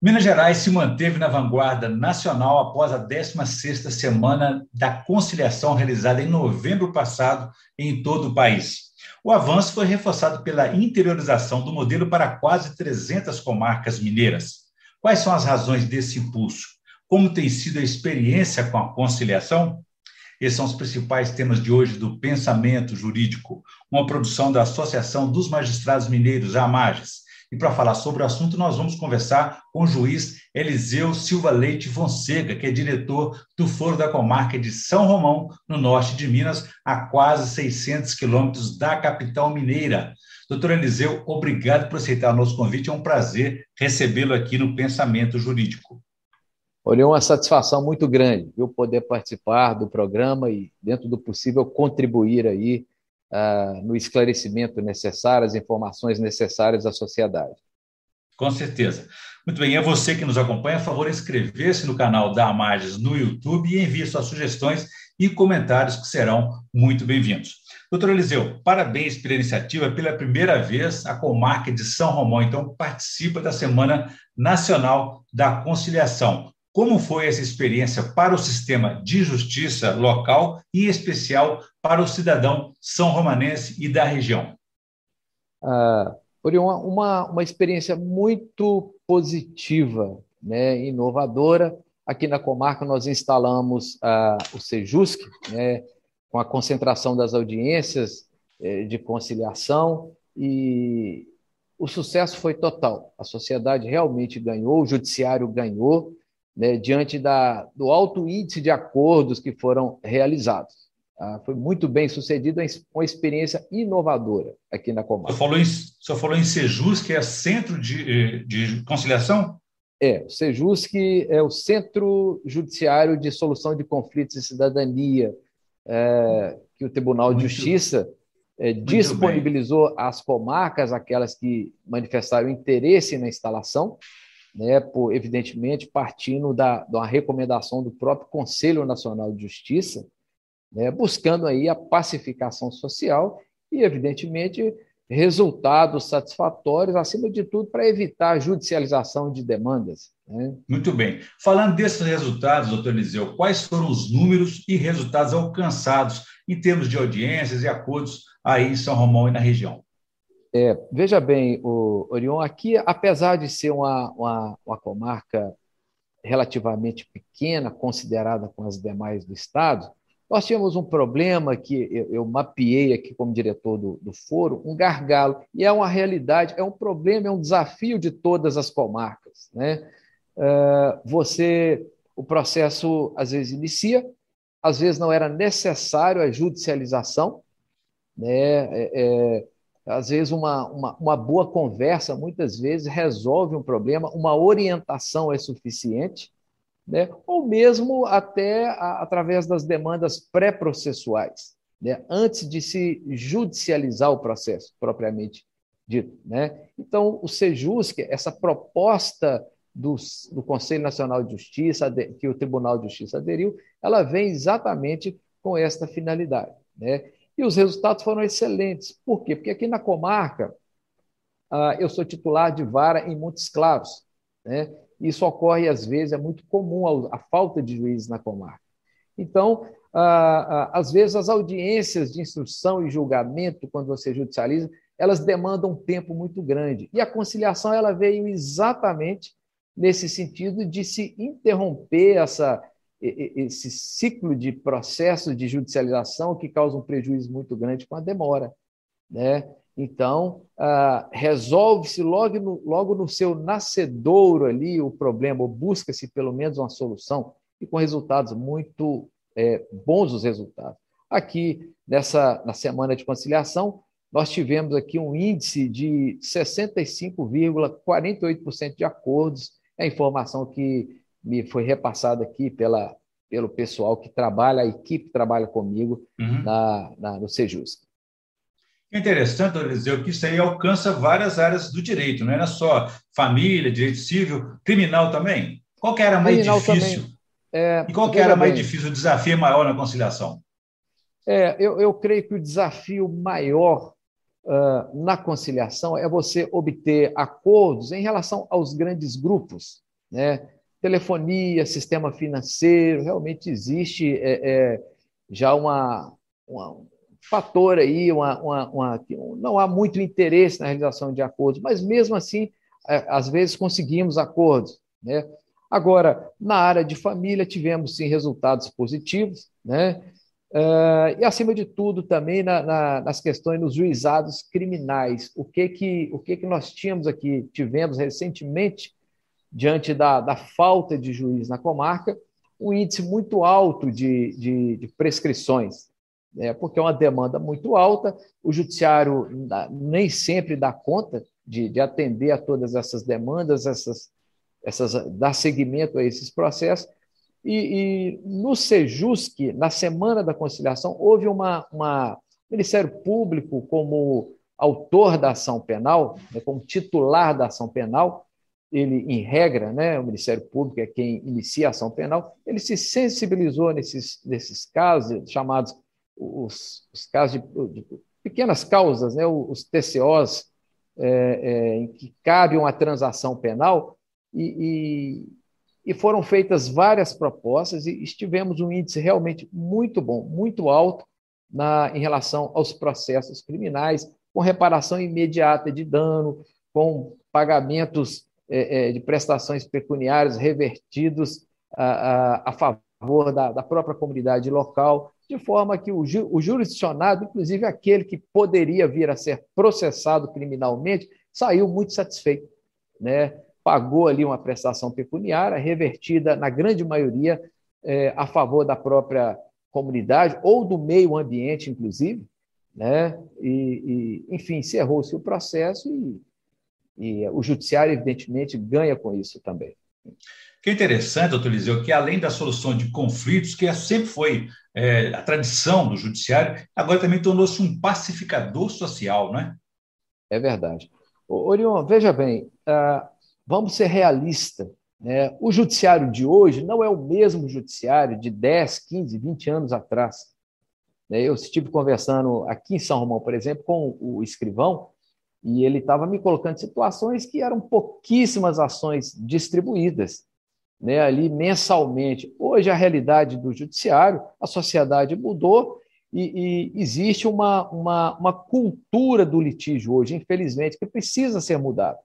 Minas Gerais se manteve na vanguarda nacional após a 16ª Semana da Conciliação realizada em novembro passado em todo o país. O avanço foi reforçado pela interiorização do modelo para quase 300 comarcas mineiras. Quais são as razões desse impulso? Como tem sido a experiência com a conciliação? Esses são os principais temas de hoje do Pensamento Jurídico, uma produção da Associação dos Magistrados Mineiros, AMAGES, e para falar sobre o assunto, nós vamos conversar com o juiz Eliseu Silva Leite Fonseca, que é diretor do Foro da Comarca de São Romão, no norte de Minas, a quase 600 quilômetros da capital mineira. Doutor Eliseu, obrigado por aceitar o nosso convite. É um prazer recebê-lo aqui no Pensamento Jurídico. Olha, é uma satisfação muito grande eu poder participar do programa e, dentro do possível, contribuir aí uh, no esclarecimento necessário, as informações necessárias à sociedade. Com certeza. Muito bem, é você que nos acompanha, favor, inscrever-se no canal da Amages no YouTube e envie suas sugestões e comentários que serão muito bem-vindos. Doutor Eliseu, parabéns pela iniciativa. Pela primeira vez, a comarca de São Romão, então, participa da Semana Nacional da Conciliação. Como foi essa experiência para o sistema de justiça local e, em especial, para o cidadão são romanense e da região? Ah, uma, uma experiência muito positiva, né, inovadora. Aqui na comarca nós instalamos ah, o Sejusc, né, com a concentração das audiências eh, de conciliação e o sucesso foi total. A sociedade realmente ganhou, o judiciário ganhou, né, diante da, do alto índice de acordos que foram realizados. Ah, foi muito bem sucedido, uma experiência inovadora aqui na comarca. Você falou em, você falou em Sejus, que é Centro de, de Conciliação? É, o Sejus, que é o Centro Judiciário de Solução de Conflitos e Cidadania, é, que o Tribunal muito, de Justiça é, disponibilizou às comarcas, aquelas que manifestaram interesse na instalação, né, por, evidentemente partindo da, uma recomendação do próprio Conselho Nacional de Justiça, né, buscando aí a pacificação social e, evidentemente, resultados satisfatórios, acima de tudo, para evitar a judicialização de demandas. Né? Muito bem. Falando desses resultados, doutor Eliseu, quais foram os números e resultados alcançados em termos de audiências e acordos aí em São Romão e na região? É, veja bem, o Orion, aqui, apesar de ser uma, uma, uma, comarca relativamente pequena, considerada com as demais do Estado, nós tínhamos um problema que eu, eu mapeei aqui como diretor do, do, foro, um gargalo, e é uma realidade, é um problema, é um desafio de todas as comarcas. Né? Uh, você, o processo às vezes inicia, às vezes não era necessário a judicialização, né? É, é, às vezes, uma, uma, uma, boa conversa, muitas vezes, resolve um problema, uma orientação é suficiente, né? ou mesmo até a, através das demandas pré-processuais, né? antes de se judicializar o processo, propriamente dito. Né? Então, o SEJUSC, essa proposta do, do Conselho Nacional de Justiça, que o Tribunal de Justiça aderiu, ela vem exatamente com esta finalidade. Né? E os resultados foram excelentes. Por quê? Porque aqui na comarca, ah, eu sou titular de vara em Montes Claros. Né? Isso ocorre, às vezes, é muito comum a, falta de juízes na comarca. Então, às vezes, as audiências de instrução e julgamento, quando você judicializa, elas demandam um tempo muito grande. E a conciliação ela veio exatamente nesse sentido de se interromper essa esse ciclo de processo de judicialização que causa um prejuízo muito grande com a demora. Né? Então, ah, resolve-se logo no, logo no seu nascedouro ali o problema, ou busca-se pelo menos uma solução, e com resultados muito é, bons os resultados. Aqui, nessa, na semana de conciliação, nós tivemos aqui um índice de 65,48% de acordos, é a informação que me foi repassado aqui pela, pelo pessoal que trabalha, a equipe que trabalha comigo uhum. na, na, no Sejus. É interessante, Eliseu, que isso aí alcança várias áreas do direito, não é só família, direito civil, criminal também. Qual que era mais criminal difícil? É, e qual que era mais difícil, o desafio maior na conciliação? É, eu, eu creio que o desafio maior uh, na conciliação é você obter acordos em relação aos grandes grupos, né? telefonia, sistema financeiro, realmente existe é, é, já uma, uma, um fator aí, uma, uma, uma, não há muito interesse na realização de acordos, mas mesmo assim, é, às vezes conseguimos acordos. Né? Agora, na área de família, tivemos sim resultados positivos, né? Uh, e, acima de tudo, também na, na, nas questões dos juizados criminais. O que que, o que que nós tínhamos aqui, tivemos recentemente, diante da, da falta de juiz na comarca, um índice muito alto de, de, de prescrições, né? porque é uma demanda muito alta, o judiciário nem sempre dá conta de, de atender a todas essas demandas, essas, essas, dar seguimento a esses processos, e, e no Sejusc, na Semana da Conciliação, houve uma, uma Ministério Público como autor da ação penal, né, como titular da ação penal, ele, em regra, né, o Ministério Público é quem inicia a ação penal, ele se sensibilizou nesses, nesses casos, chamados os, os casos de, de, pequenas causas, né, os TCOs, é, é, em que cabe uma transação penal, e, e foram feitas várias propostas e estivemos um índice realmente muito bom, muito alto na, em relação aos processos criminais, com reparação imediata de dano, com pagamentos é, é, de prestações pecuniárias revertidos a, a, a favor da, da, própria comunidade local, de forma que o, ju, o jurisdicionado, inclusive aquele que poderia vir a ser processado criminalmente, saiu muito satisfeito. Né? pagou ali uma prestação pecuniária, revertida, na grande maioria, é, a favor da própria comunidade ou do meio ambiente, inclusive, né? e, e enfim, encerrou-se o processo e, e o judiciário, evidentemente, ganha com isso também. Que é interessante, doutor Eliseu, que além da solução de conflitos, que sempre foi é, a tradição do judiciário, agora também tornou-se um pacificador social, não é? É verdade. Orion, veja bem, uh, vamos ser realistas. Né? O judiciário de hoje não é o mesmo judiciário de 10, 15, 20 anos atrás. Né? Eu estive conversando aqui em São Romão, por exemplo, com o escrivão, e ele estava me colocando situações que eram pouquíssimas ações distribuídas né, ali mensalmente. Hoje, a realidade do judiciário, a sociedade mudou e, e existe uma, uma, uma cultura do litígio hoje, infelizmente, que precisa ser mudada.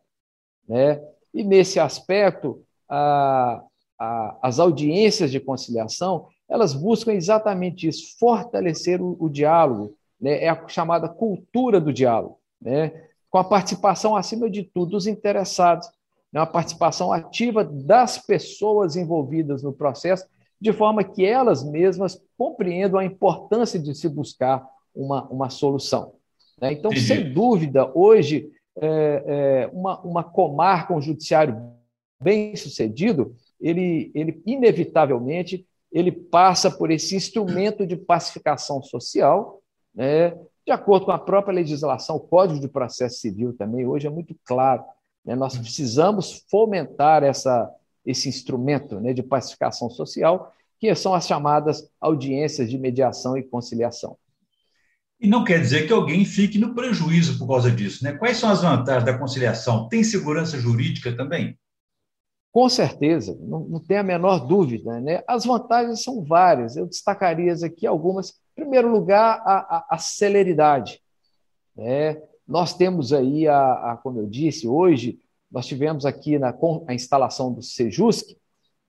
Né? E, nesse aspecto, a, a, as audiências de conciliação elas buscam exatamente isso, fortalecer o, o diálogo, né? é a chamada cultura do diálogo, né? Com a participação, acima de tudo, dos interessados, né? a participação ativa das pessoas envolvidas no processo, de forma que elas mesmas compreendam a importância de se buscar uma, uma solução. Né? Então, Entendi. sem dúvida, hoje é, é, uma, uma comarca, um judiciário bem sucedido, ele, ele inevitavelmente ele passa por esse instrumento de pacificação social, né, de acordo com a própria legislação, o Código de Processo Civil também hoje é muito claro. Né, nós precisamos fomentar essa, esse instrumento né, de pacificação social, que são as chamadas audiências de mediação e conciliação. E não quer dizer que alguém fique no prejuízo por causa disso. Né? Quais são as vantagens da conciliação? Tem segurança jurídica também? Com certeza, não, não tem a menor dúvida. Né? As vantagens são várias, eu destacaria aqui algumas. Em primeiro lugar, a, a, a celeridade. Né? Nós temos aí, a, a, como eu disse, hoje, nós tivemos aqui na a instalação do Sejusc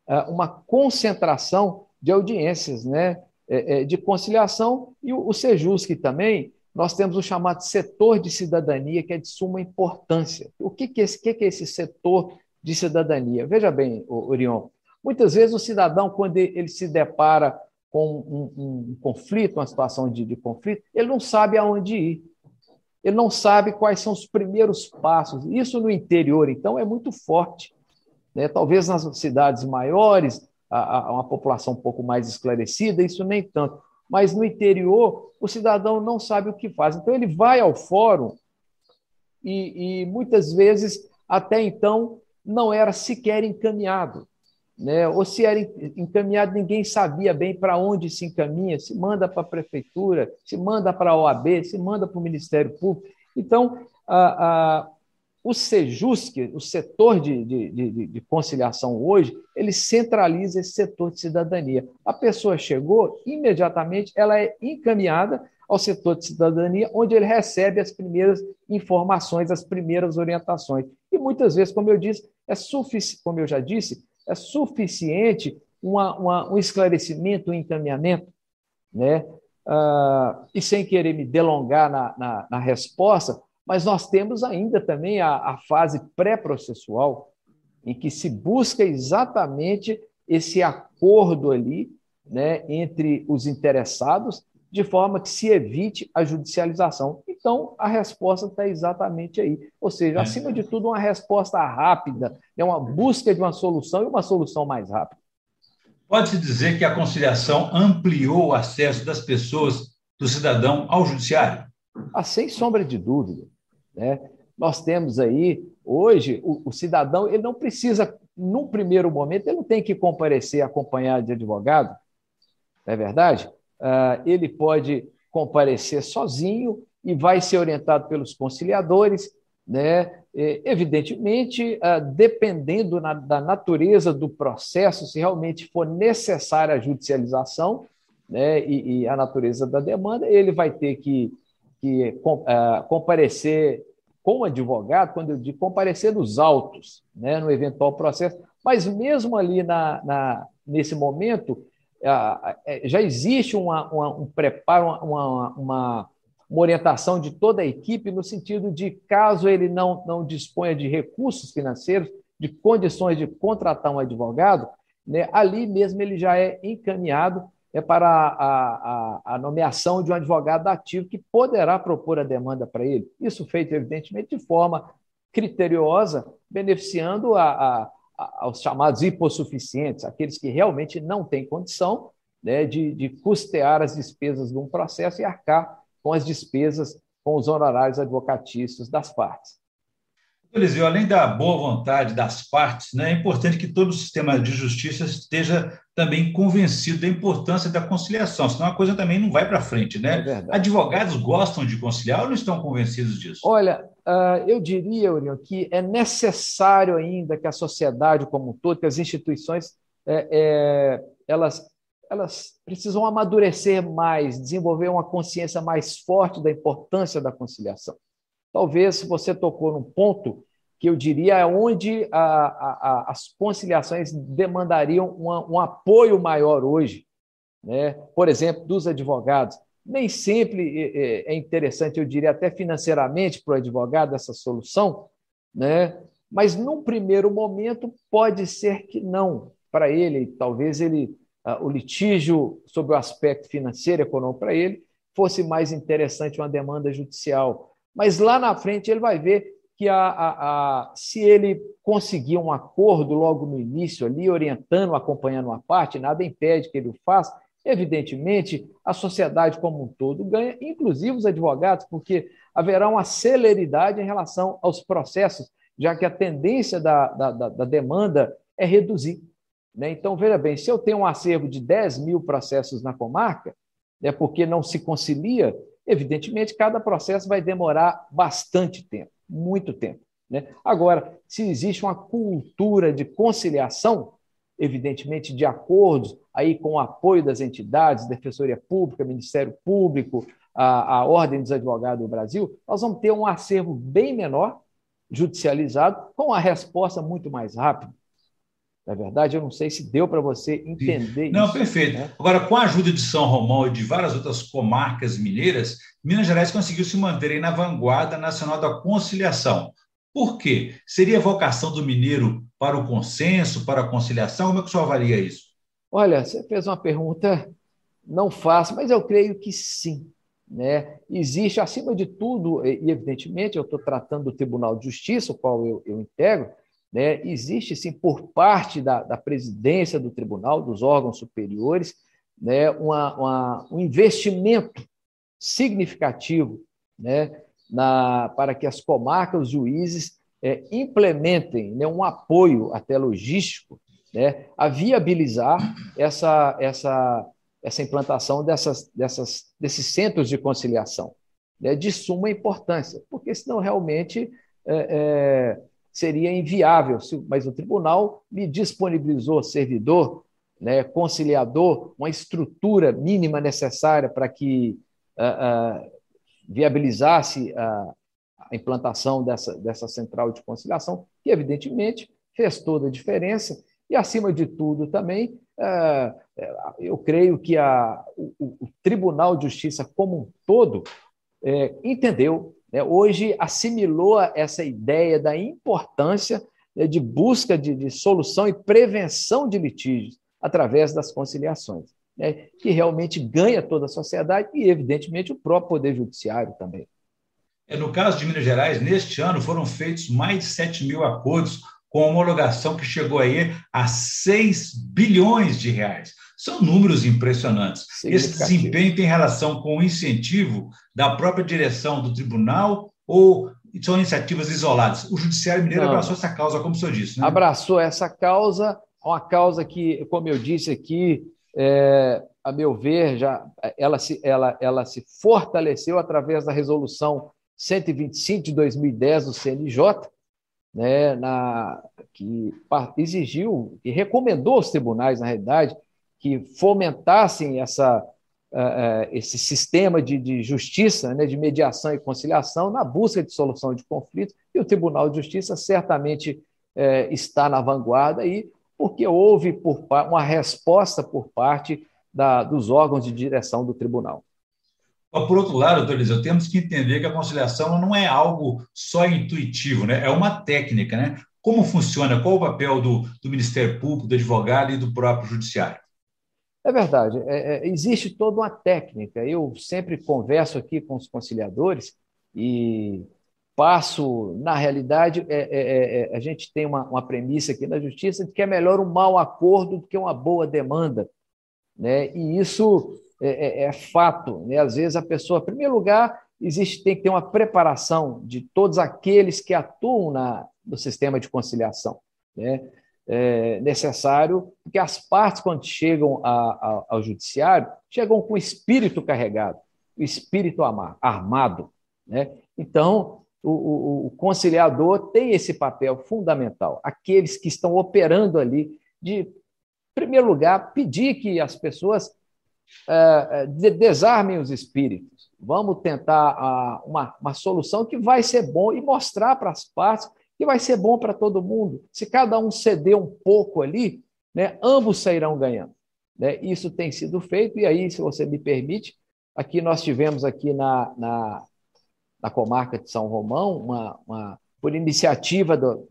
eh, uma concentração de audiências, né? É, é, de conciliação, e o, o Sejusc também, nós temos o chamado setor de cidadania, que é de suma importância. O que, que, é, esse, que, que é esse setor de cidadania? Veja bem, Orion, muitas vezes o cidadão, quando ele se depara com um, um, um conflito, uma situação de, de conflito, ele não sabe aonde ir. Ele não sabe quais são os primeiros passos. Isso no interior, então, é muito forte. Né? Talvez nas cidades maiores, a, a uma população um pouco mais esclarecida, isso nem tanto. Mas no interior, o cidadão não sabe o que faz. Então, ele vai ao fórum e, e muitas vezes, até então, não era sequer encaminhado. Né? Ou se era encaminhado, ninguém sabia bem para onde se encaminha, se manda para a prefeitura, se manda para a OAB, se manda para o Ministério Público. Então, a, a, o SEJUSC, o setor de, de, de, de, conciliação hoje, ele centraliza esse setor de cidadania. A pessoa chegou, imediatamente ela é encaminhada ao setor de cidadania, onde ele recebe as primeiras informações, as primeiras orientações. E muitas vezes, como eu disse, é sufici como eu já disse, é suficiente uma, uma, um esclarecimento, um encaminhamento, né? Uh, e sem querer me delongar na, na, na resposta, mas nós temos ainda também a, a fase pré-processual, em que se busca exatamente esse acordo ali né, entre os interessados, de forma que se evite a judicialização. Então, a resposta está exatamente aí. Ou seja, acima de tudo, uma resposta rápida, né, uma busca de uma solução e uma solução mais rápida. Pode-se dizer que a conciliação ampliou o acesso das pessoas, do cidadão, ao judiciário? Ah, sem sombra de dúvida. Né? Nós temos aí, hoje, o, o, cidadão ele não precisa, num primeiro momento, ele não tem que comparecer acompanhado de advogado, não é verdade? Uh, ele pode comparecer sozinho e vai ser orientado pelos conciliadores, né? Evidentemente, uh, dependendo da natureza do processo, se realmente for necessária a judicialização né? e, a natureza da demanda, ele vai ter que que uh, comparecer com o advogado, quando eu digo comparecer nos autos, né, no eventual processo, mas mesmo ali na, na nesse momento, já existe uma, uma, um preparo, uma, uma, uma, orientação de toda a equipe no sentido de, caso ele não, não disponha de recursos financeiros, de condições de contratar um advogado, né, ali mesmo ele já é encaminhado é para a, a, a, nomeação de um advogado ativo que poderá propor a demanda para ele. Isso feito, evidentemente, de forma criteriosa, beneficiando a, aos chamados hipossuficientes, aqueles que realmente não têm condição né, de, de custear as despesas de um processo e arcar com as despesas, com os honorários advocatícios das partes. Eliseu, além da boa vontade das partes, né, é importante que todo o sistema de justiça esteja também convencido da importância da conciliação, senão a coisa também não vai para frente, né? É Advogados gostam de conciliar ou não estão convencidos disso? Olha, uh, eu diria, Uriel, que é necessário ainda que a sociedade como um todo, que as instituições, é, é, elas, elas precisam amadurecer mais, desenvolver uma consciência mais forte da importância da conciliação. Talvez você tocou num ponto que eu diria é onde a, a, as conciliações demandariam uma, um apoio maior hoje, né? por exemplo, dos advogados. Nem sempre é, é, é interessante, eu diria, até financeiramente para o advogado essa solução, né? mas num primeiro momento pode ser que não para ele, talvez ele o litígio sobre o aspecto financeiro econômico para ele fosse mais interessante uma demanda judicial mas lá na frente ele vai ver que a, a, a, se ele conseguir um acordo logo no início ali, orientando, acompanhando uma parte, nada impede que ele o faça. Evidentemente, a sociedade como um todo ganha, inclusive os advogados, porque haverá uma celeridade em relação aos processos, já que a tendência da, da, da demanda é reduzir. Né? Então, veja bem, se eu tenho um acervo de 10 mil processos na comarca, é porque não se concilia, Evidentemente, cada processo vai demorar bastante tempo, muito tempo. Né? Agora, se existe uma cultura de conciliação, evidentemente de acordos aí com o apoio das entidades, Defensoria Pública, Ministério Público, a, a Ordem dos Advogados do Brasil, nós vamos ter um acervo bem menor, judicializado, com a resposta muito mais rápida. Na verdade, eu não sei se deu para você entender não, isso. Não, perfeito. Né? Agora, com a ajuda de São Romão e de várias outras comarcas mineiras, Minas Gerais conseguiu se manter na vanguarda nacional da conciliação. Por quê? Seria a vocação do mineiro para o consenso, para a conciliação? Como é que o senhor avalia isso? Olha, você fez uma pergunta não fácil, mas eu creio que sim. Né? Existe, acima de tudo, e evidentemente eu estou tratando do Tribunal de Justiça, o qual eu, eu integro, né, existe, sim, por parte da, da, presidência do tribunal, dos órgãos superiores, né, uma, uma, um investimento significativo né, na, para que as comarcas, os juízes, é, implementem né, um apoio até logístico né, a viabilizar essa, essa, essa implantação dessas, dessas, desses centros de conciliação, né, de suma importância, porque senão realmente é, é, seria inviável, mas o tribunal me disponibilizou servidor, né, conciliador, uma estrutura mínima necessária para que uh, uh, viabilizasse a, implantação dessa, dessa central de conciliação, que evidentemente fez toda a diferença, e acima de tudo também, uh, eu creio que a, o, o, Tribunal de Justiça como um todo é, entendeu né, hoje assimilou essa ideia da importância né, de busca de, de, solução e prevenção de litígios através das conciliações, né, que realmente ganha toda a sociedade e, evidentemente, o próprio Poder Judiciário também. É, no caso de Minas Gerais, neste ano foram feitos mais de 7 mil acordos com homologação que chegou aí a 6 bilhões de reais. São números impressionantes. Esse desempenho tem relação com o incentivo da própria direção do tribunal ou são iniciativas isoladas? O Judiciário Mineiro Não. abraçou essa causa, como o senhor disse. Né? Abraçou essa causa, uma causa que, como eu disse aqui, é, a meu ver, já ela se, ela, ela se fortaleceu através da resolução 125 de 2010 do CNJ, né, na, que exigiu e recomendou aos tribunais, na realidade, que fomentassem essa, uh, esse sistema de, de justiça, né, de mediação e conciliação na busca de solução de conflitos, e o Tribunal de Justiça certamente uh, está na vanguarda aí, porque houve por, uma resposta por parte da, dos órgãos de direção do tribunal. Por outro lado, doutor Eliseu, temos que entender que a conciliação não é algo só intuitivo, né? é uma técnica. Né? Como funciona? Qual o papel do, do Ministério Público, do advogado e do próprio Judiciário? É verdade, é, é, existe toda uma técnica. Eu sempre converso aqui com os conciliadores e passo, na realidade, é, é, é, é a gente tem uma, uma, premissa aqui na justiça de que é melhor um mau acordo do que uma boa demanda. Né? E isso é, fato. Né? Às vezes a pessoa, em primeiro lugar, existe, tem que ter uma preparação de todos aqueles que atuam na, no sistema de conciliação. Né? É, necessário, porque as partes, quando chegam a, a, ao judiciário, chegam com o espírito carregado, o espírito armado. Né? Então, o, o, o, conciliador tem esse papel fundamental. Aqueles que estão operando ali, de, em primeiro lugar, pedir que as pessoas é, desarmem os espíritos. Vamos tentar uma, uma solução que vai ser bom e mostrar para as partes que vai ser bom para todo mundo. Se cada um ceder um pouco ali, né, ambos sairão ganhando. Né? Isso tem sido feito, e aí, se você me permite, aqui nós tivemos aqui na, na, na comarca de São Romão, uma, uma por iniciativa do,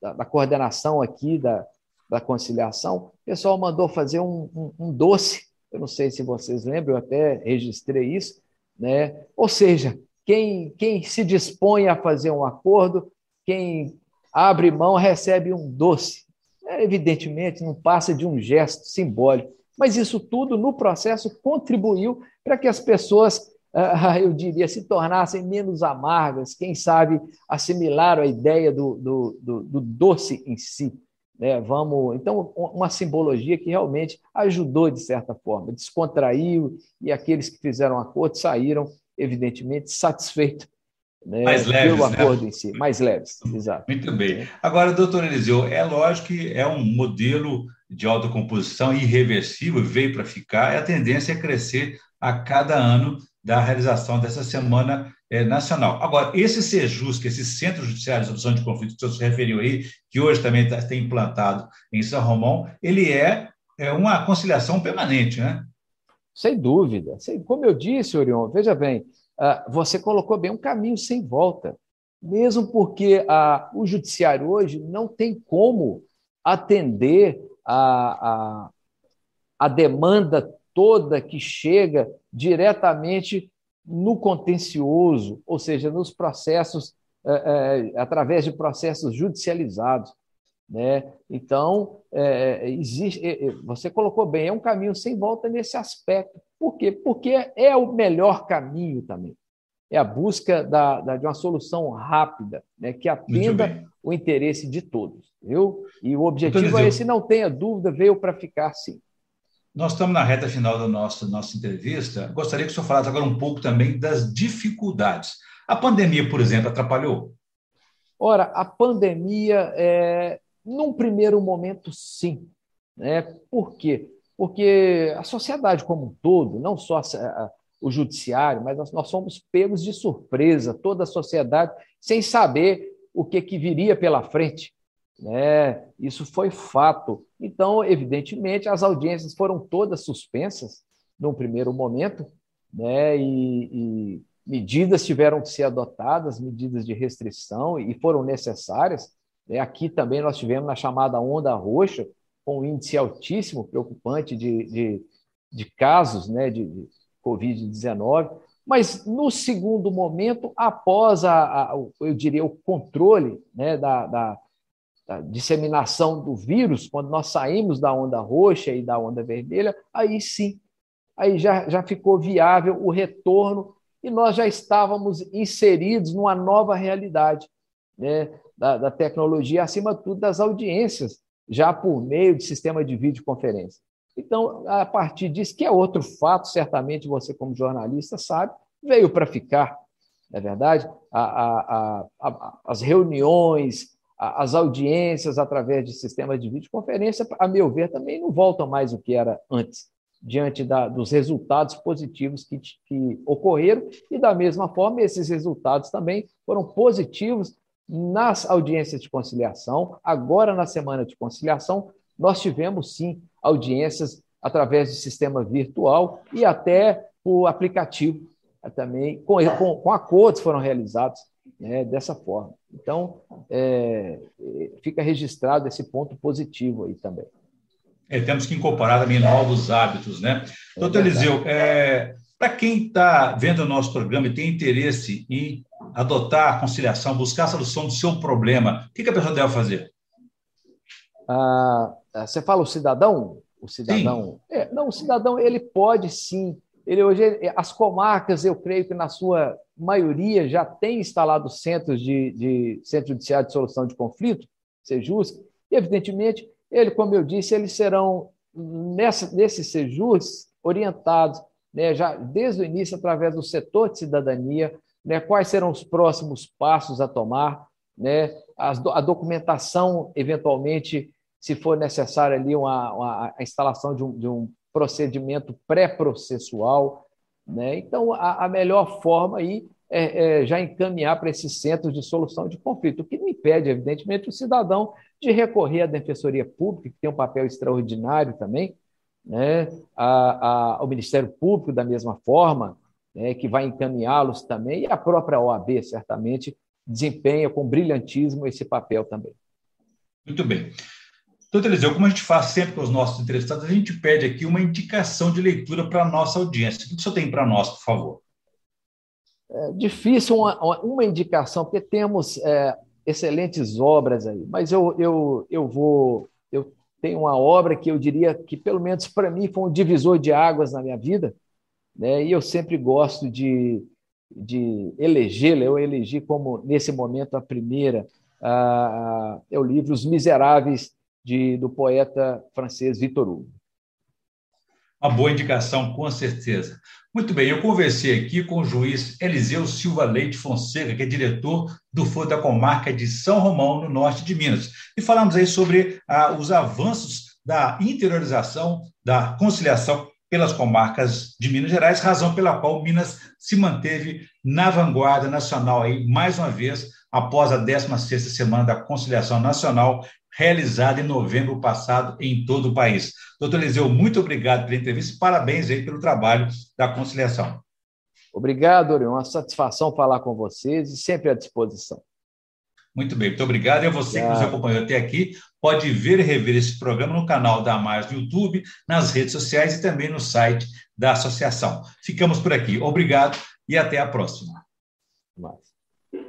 da, da, coordenação aqui da, da conciliação, o pessoal mandou fazer um, um, um doce, eu não sei se vocês lembram, eu até registrei isso, né? ou seja, quem, quem se dispõe a fazer um acordo quem abre mão recebe um doce. É, evidentemente, não passa de um gesto simbólico, mas isso tudo no processo contribuiu para que as pessoas, ah, eu diria, se tornassem menos amargas, quem sabe assimilaram a ideia do, do, do, do doce em si. Né? Vamos, então, uma simbologia que realmente ajudou de certa forma, descontraiu, e aqueles que fizeram acordo saíram, evidentemente, satisfeitos né, mais leves, né? acordo em si, mais leves, exato. Muito bem. Agora, doutor Eliseu, é lógico que é um modelo de autocomposição irreversível, veio para ficar, e a tendência é crescer a cada ano da realização dessa Semana é, Nacional. Agora, esse SEJUS, que esse Centro Judiciário de Solução de Conflitos que o senhor se referiu aí, que hoje também está implantado em São Romão, ele é, é uma conciliação permanente, né? Sem dúvida. Como eu disse, Orion, veja bem, você colocou bem um caminho sem volta, mesmo porque a, o judiciário hoje não tem como atender a, a, a demanda toda que chega diretamente no contencioso, ou seja, nos processos, é, é, através de processos judicializados. Né? Então, é, existe, você colocou bem, é um caminho sem volta nesse aspecto. Por quê? Porque é o melhor caminho também. É a busca da, da de uma solução rápida, né, que atenda o interesse de todos. Viu? E o objetivo é esse, não tenha dúvida, veio para ficar sim. Nós estamos na reta final da nossa, nossa entrevista. Gostaria que o senhor falasse agora um pouco também das dificuldades. A pandemia, por exemplo, atrapalhou? Ora, a pandemia, é, num primeiro momento, sim. Né? Por quê? Porque a sociedade como um todo, não só o judiciário, mas nós, fomos pegos de surpresa, toda a sociedade, sem saber o que, que viria pela frente. Né? Isso foi fato. Então, evidentemente, as audiências foram todas suspensas num primeiro momento, né? e, e medidas tiveram que ser adotadas, medidas de restrição, e foram necessárias. Né? Aqui também nós tivemos na chamada onda roxa, com um índice altíssimo, preocupante de, de, de casos né? de, de Covid-19. Mas no segundo momento, após a, a, eu diria, o controle né, da, da, da, disseminação do vírus, quando nós saímos da onda roxa e da onda vermelha, aí sim, aí já, já ficou viável o retorno e nós já estávamos inseridos numa nova realidade né, da, da tecnologia, acima de tudo das audiências, já por meio de sistema de videoconferência. Então, a partir disso, que é outro fato, certamente você, como jornalista, sabe, veio para ficar, não é verdade? A, a, a, as reuniões, as audiências através de sistemas de videoconferência, a meu ver, também não voltam mais o que era antes, diante da, dos resultados positivos que, que ocorreram, e da mesma forma, esses resultados também foram positivos nas audiências de conciliação. Agora, na semana de conciliação, nós tivemos sim audiências através de sistema virtual e até o aplicativo também, com, com, com acordos foram realizados né, dessa forma. Então, é, fica registrado esse ponto positivo aí também. É, temos que incorporar também novos hábitos, né? É Doutor Eliseu, é, para quem está vendo o nosso programa e tem interesse em adotar a conciliação, buscar a solução do seu problema, o que, a pessoa deve fazer? Ah, você fala o cidadão? O cidadão. É, não, o cidadão ele pode sim. Ele hoje as comarcas, eu creio que na sua maioria já tem instalado centros de, de centro judiciário de solução de conflito, Sejus, e evidentemente ele, como eu disse, eles serão nessa, nesses Sejus orientados, né, já desde o início através do setor de cidadania, né, quais serão os próximos passos a tomar, né, a, a documentação eventualmente se for necessário ali uma, uma a instalação de um, de um procedimento pré-processual. Né? Então, a, a, melhor forma aí é, é já encaminhar para esses centros de solução de conflito, o que não impede, evidentemente, o cidadão de recorrer à Defensoria Pública, que tem um papel extraordinário também, né? a, a, ao Ministério Público, da mesma forma, né? que vai encaminhá-los também, e a própria OAB, certamente, desempenha com brilhantismo esse papel também. Muito bem. Doutor Eliseu, como a gente faz sempre com os nossos entrevistados, a gente pede aqui uma indicação de leitura para a nossa audiência. O que o senhor tem para nós, por favor? É difícil uma, uma indicação, porque temos é, excelentes obras aí, mas eu, eu, eu vou. Eu tenho uma obra que eu diria que, pelo menos para mim, foi um divisor de águas na minha vida, né? e eu sempre gosto de, de elegê-la. Eu elegi como, nesse momento, a primeira. Ah, é o livro Os Miseráveis de, do poeta francês Victor Hugo. Uma boa indicação, com certeza. Muito bem, eu conversei aqui com o juiz Eliseu Silva Leite Fonseca, que é diretor do Foro da Comarca de São Romão, no norte de Minas. E falamos aí sobre ah, os avanços da interiorização, da conciliação pelas comarcas de Minas Gerais, razão pela qual Minas se manteve na vanguarda nacional aí, mais uma vez, após a 16ª Semana da Conciliação Nacional, realizada em novembro passado em todo o país. Doutor Eliseu, muito obrigado pela entrevista e parabéns aí pelo trabalho da conciliação. Obrigado, Orion. Uma satisfação falar com vocês e sempre à disposição. Muito bem, muito obrigado. E você que nos acompanhou até aqui, pode ver e rever esse programa no canal da Mais no YouTube, nas redes sociais e também no site da associação. Ficamos por aqui. Obrigado e até a próxima. Mais.